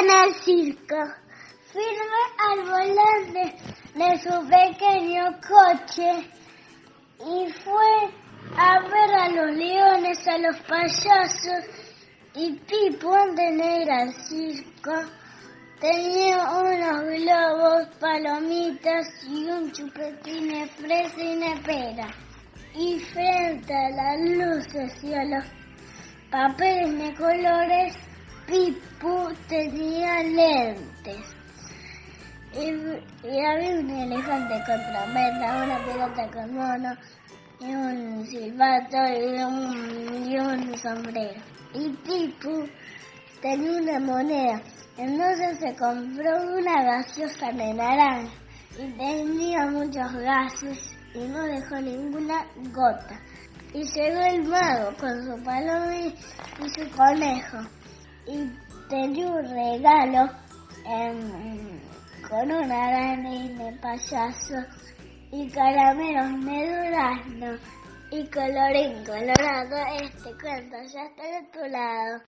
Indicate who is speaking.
Speaker 1: en el circo, firme al volante de su pequeño coche y fue a ver a los leones, a los payasos y Pipo de ir al circo tenía unos globos, palomitas y un chupetín de fresa y de pera. Y frente a las luces y a los papeles de colores, Pipo tenía lentes. Y, había un elefante con trompeta, una pelota con mono, y un silbato y un, y un sombrero. Y Pipo tenía una moneda, entonces se compró una gaseosa de naranja y tenía muchos gases y no dejó ninguna gota. Y llegó el mago con su paloma y su conejo y tenía un regalo en, con una araña de payaso y caramelos de durazno y colorín colorado. Este cuento ya está de tu lado.